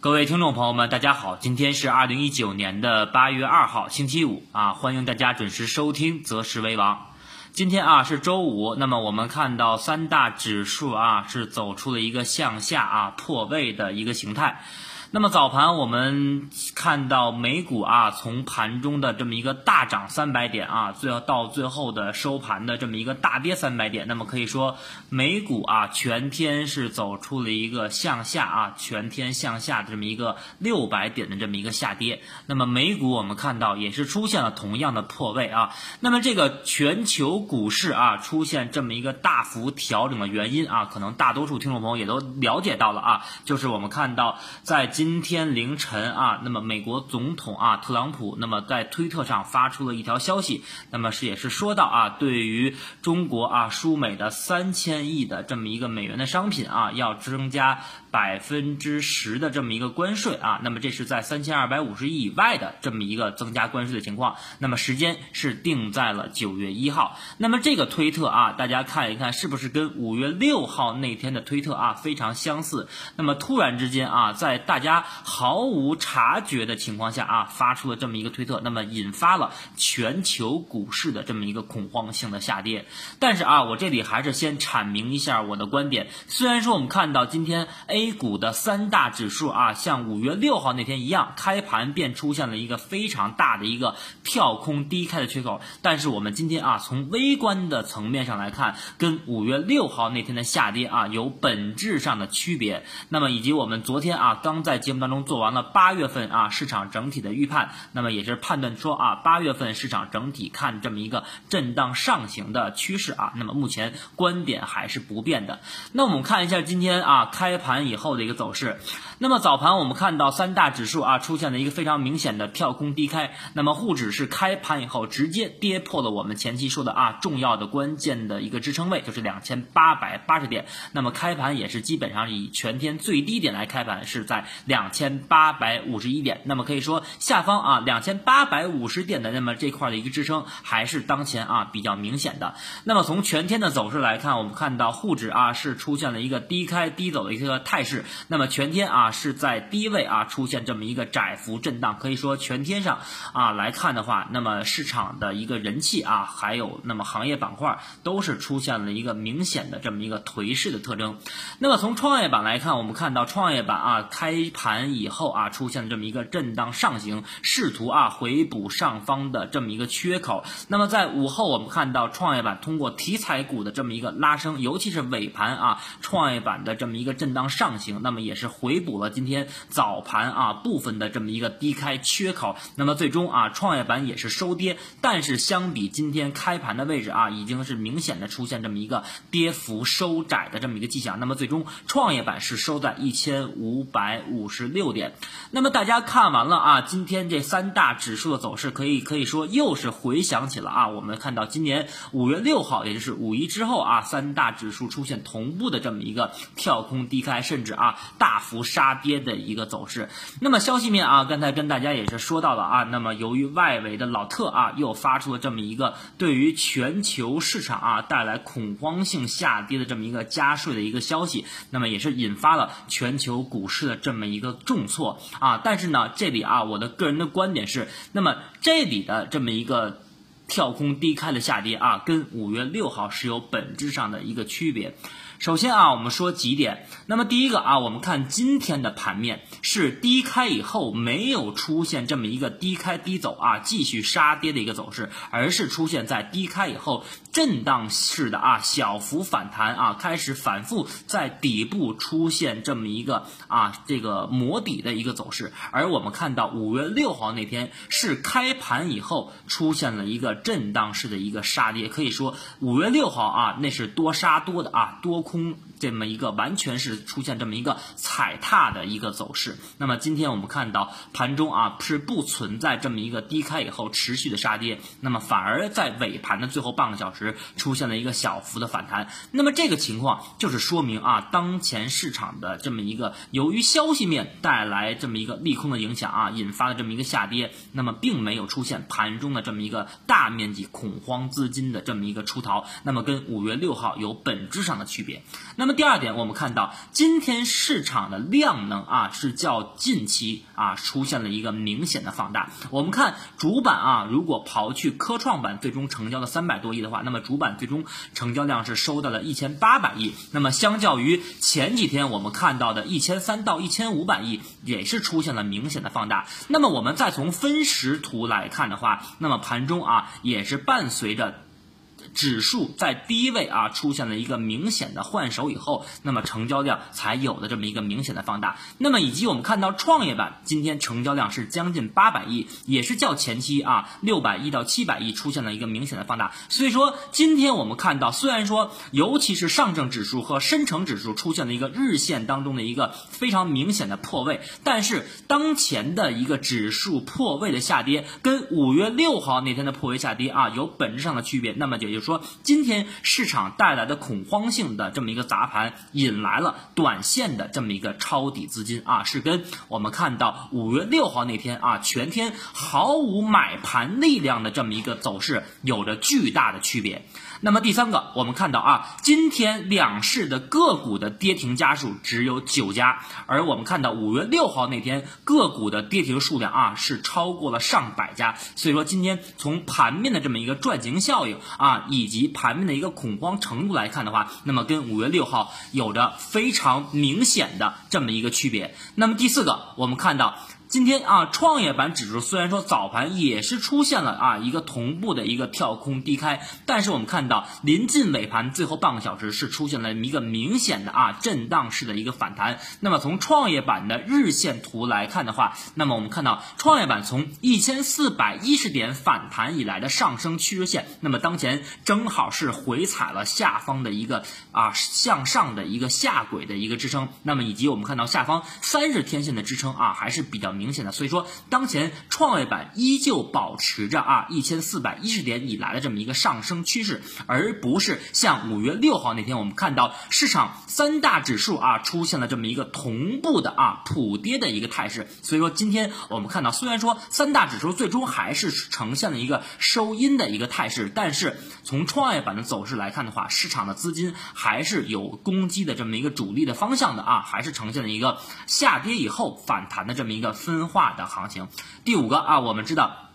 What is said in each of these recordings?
各位听众朋友们，大家好，今天是二零一九年的八月二号，星期五啊，欢迎大家准时收听《择时为王》。今天啊是周五，那么我们看到三大指数啊是走出了一个向下啊破位的一个形态。那么早盘我们看到美股啊，从盘中的这么一个大涨三百点啊，最后到最后的收盘的这么一个大跌三百点，那么可以说美股啊全天是走出了一个向下啊，全天向下的这么一个六百点的这么一个下跌。那么美股我们看到也是出现了同样的破位啊。那么这个全球股市啊出现这么一个大幅调整的原因啊，可能大多数听众朋友也都了解到了啊，就是我们看到在今天凌晨啊，那么美国总统啊特朗普，那么在推特上发出了一条消息，那么是也是说到啊，对于中国啊输美的三千亿的这么一个美元的商品啊，要增加百分之十的这么一个关税啊，那么这是在三千二百五十亿以外的这么一个增加关税的情况，那么时间是定在了九月一号，那么这个推特啊，大家看一看是不是跟五月六号那天的推特啊非常相似？那么突然之间啊，在大家毫无察觉的情况下啊，发出了这么一个推特，那么引发了全球股市的这么一个恐慌性的下跌。但是啊，我这里还是先阐明一下我的观点。虽然说我们看到今天 A A 股的三大指数啊，像五月六号那天一样，开盘便出现了一个非常大的一个跳空低开的缺口，但是我们今天啊，从微观的层面上来看，跟五月六号那天的下跌啊有本质上的区别。那么以及我们昨天啊，刚在节目当中做完了八月份啊市场整体的预判，那么也是判断说啊八月份市场整体看这么一个震荡上行的趋势啊，那么目前观点还是不变的。那我们看一下今天啊开盘以后的一个走势。那么早盘我们看到三大指数啊出现了一个非常明显的跳空低开，那么沪指是开盘以后直接跌破了我们前期说的啊重要的关键的一个支撑位，就是两千八百八十点。那么开盘也是基本上以全天最低点来开盘，是在。两千八百五十一点，那么可以说下方啊两千八百五十点的那么这块的一个支撑还是当前啊比较明显的。那么从全天的走势来看，我们看到沪指啊是出现了一个低开低走的一个态态势，那么全天啊是在低位啊出现这么一个窄幅震荡，可以说全天上啊来看的话，那么市场的一个人气啊还有那么行业板块都是出现了一个明显的这么一个颓势的特征。那么从创业板来看，我们看到创业板啊开盘以后啊，出现了这么一个震荡上行，试图啊回补上方的这么一个缺口。那么在午后，我们看到创业板通过题材股的这么一个拉升，尤其是尾盘啊，创业板的这么一个震荡上上行，那么也是回补了今天早盘啊部分的这么一个低开缺口。那么最终啊，创业板也是收跌，但是相比今天开盘的位置啊，已经是明显的出现这么一个跌幅收窄的这么一个迹象。那么最终创业板是收在一千五百。五十六点，那么大家看完了啊，今天这三大指数的走势，可以可以说又是回想起了啊，我们看到今年五月六号，也就是五一之后啊，三大指数出现同步的这么一个跳空低开，甚甚至啊大幅杀跌的一个走势。那么消息面啊，刚才跟大家也是说到了啊，那么由于外围的老特啊又发出了这么一个对于全球市场啊带来恐慌性下跌的这么一个加税的一个消息，那么也是引发了全球股市的这么。一个重挫啊，但是呢，这里啊，我的个人的观点是，那么这里的这么一个跳空低开的下跌啊，跟五月六号是有本质上的一个区别。首先啊，我们说几点。那么第一个啊，我们看今天的盘面是低开以后没有出现这么一个低开低走啊，继续杀跌的一个走势，而是出现在低开以后震荡式的啊小幅反弹啊，开始反复在底部出现这么一个啊这个磨底的一个走势。而我们看到五月六号那天是开盘以后出现了一个震荡式的一个杀跌，可以说五月六号啊那是多杀多的啊多。空这么一个完全是出现这么一个踩踏的一个走势。那么今天我们看到盘中啊是不存在这么一个低开以后持续的杀跌，那么反而在尾盘的最后半个小时出现了一个小幅的反弹。那么这个情况就是说明啊当前市场的这么一个由于消息面带来这么一个利空的影响啊引发的这么一个下跌，那么并没有出现盘中的这么一个大面积恐慌资金的这么一个出逃。那么跟五月六号有本质上的区别。那么那么第二点，我们看到今天市场的量能啊是较近期啊出现了一个明显的放大。我们看主板啊，如果刨去科创板最终成交的三百多亿的话，那么主板最终成交量是收到了一千八百亿。那么相较于前几天我们看到的一千三到一千五百亿，也是出现了明显的放大。那么我们再从分时图来看的话，那么盘中啊也是伴随着。指数在低位啊出现了一个明显的换手以后，那么成交量才有的这么一个明显的放大。那么以及我们看到创业板今天成交量是将近八百亿，也是较前期啊六百亿到七百亿出现了一个明显的放大。所以说今天我们看到，虽然说尤其是上证指数和深成指数出现了一个日线当中的一个非常明显的破位，但是当前的一个指数破位的下跌，跟五月六号那天的破位下跌啊有本质上的区别。那么就就是说，今天市场带来的恐慌性的这么一个砸盘，引来了短线的这么一个抄底资金啊，是跟我们看到五月六号那天啊，全天毫无买盘力量的这么一个走势，有着巨大的区别。那么第三个，我们看到啊，今天两市的个股的跌停家数只有九家，而我们看到五月六号那天个股的跌停数量啊是超过了上百家，所以说今天从盘面的这么一个赚钱效应啊，以及盘面的一个恐慌程度来看的话，那么跟五月六号有着非常明显的这么一个区别。那么第四个，我们看到。今天啊，创业板指数虽然说早盘也是出现了啊一个同步的一个跳空低开，但是我们看到临近尾盘最后半个小时是出现了一个明显的啊震荡式的一个反弹。那么从创业板的日线图来看的话，那么我们看到创业板从一千四百一十点反弹以来的上升趋势线，那么当前正好是回踩了下方的一个啊向上的一个下轨的一个支撑。那么以及我们看到下方三十天线的支撑啊还是比较。明显的，所以说当前创业板依旧保持着啊一千四百一十点以来的这么一个上升趋势，而不是像五月六号那天我们看到市场三大指数啊出现了这么一个同步的啊普跌的一个态势。所以说今天我们看到，虽然说三大指数最终还是呈现了一个收阴的一个态势，但是从创业板的走势来看的话，市场的资金还是有攻击的这么一个主力的方向的啊，还是呈现了一个下跌以后反弹的这么一个。分化的行情，第五个啊，我们知道。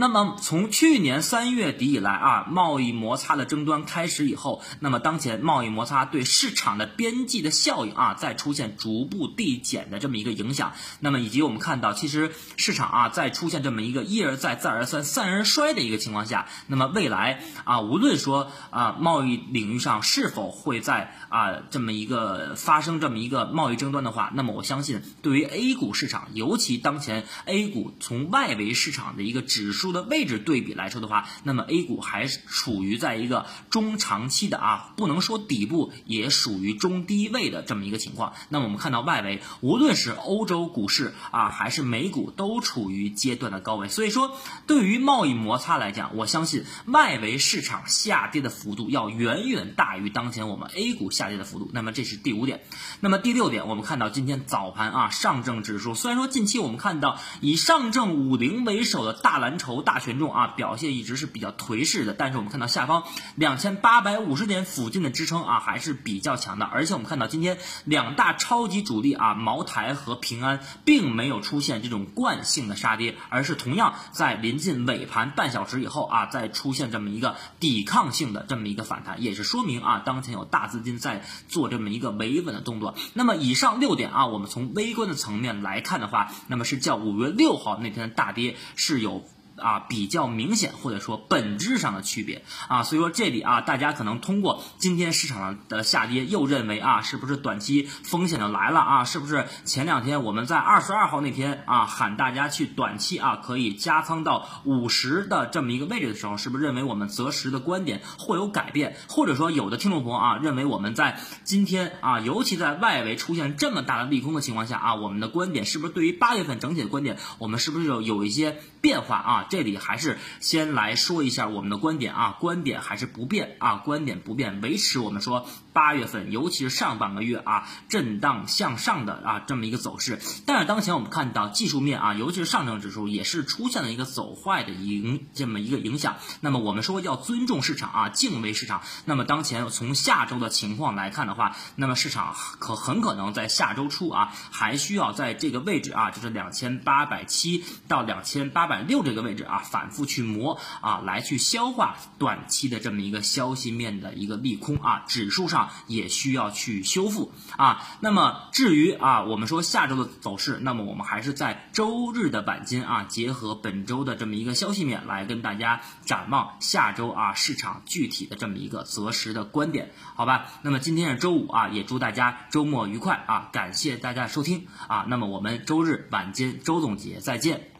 那么从去年三月底以来啊，贸易摩擦的争端开始以后，那么当前贸易摩擦对市场的边际的效应啊，在出现逐步递减的这么一个影响。那么以及我们看到，其实市场啊，在出现这么一个一而再再而三三而衰的一个情况下，那么未来啊，无论说啊贸易领域上是否会在啊这么一个发生这么一个贸易争端的话，那么我相信对于 A 股市场，尤其当前 A 股从外围市场的一个指数。的位置对比来说的话，那么 A 股还是处于在一个中长期的啊，不能说底部，也属于中低位的这么一个情况。那么我们看到外围，无论是欧洲股市啊，还是美股，都处于阶段的高位。所以说，对于贸易摩擦来讲，我相信外围市场下跌的幅度要远远大于当前我们 A 股下跌的幅度。那么这是第五点。那么第六点，我们看到今天早盘啊，上证指数虽然说近期我们看到以上证五零为首的大蓝筹。大权重啊，表现一直是比较颓势的，但是我们看到下方两千八百五十点附近的支撑啊，还是比较强的。而且我们看到今天两大超级主力啊，茅台和平安，并没有出现这种惯性的杀跌，而是同样在临近尾盘半小时以后啊，再出现这么一个抵抗性的这么一个反弹，也是说明啊，当前有大资金在做这么一个维稳的动作。那么以上六点啊，我们从微观的层面来看的话，那么是较五月六号那天的大跌是有。啊，比较明显或者说本质上的区别啊，所以说这里啊，大家可能通过今天市场的下跌，又认为啊，是不是短期风险就来了啊？是不是前两天我们在二十二号那天啊，喊大家去短期啊，可以加仓到五十的这么一个位置的时候，是不是认为我们择时的观点会有改变？或者说有的听众朋友啊，认为我们在今天啊，尤其在外围出现这么大的利空的情况下啊，我们的观点是不是对于八月份整体的观点，我们是不是有有一些变化啊？这里还是先来说一下我们的观点啊，观点还是不变啊，观点不变，维持我们说八月份，尤其是上半个月啊，震荡向上的啊这么一个走势。但是当前我们看到技术面啊，尤其是上证指数也是出现了一个走坏的影这么一个影响。那么我们说要尊重市场啊，敬畏市场。那么当前从下周的情况来看的话，那么市场可很可能在下周初啊，还需要在这个位置啊，就是两千八百七到两千八百六这个位置啊，反复去磨啊，来去消化短期的这么一个消息面的一个利空啊，指数上也需要去修复啊。那么至于啊，我们说下周的走势，那么我们还是在周日的晚间啊，结合本周的这么一个消息面来跟大家展望下周啊市场具体的这么一个择时的观点，好吧？那么今天是周五啊，也祝大家周末愉快啊！感谢大家收听啊，那么我们周日晚间周总结再见。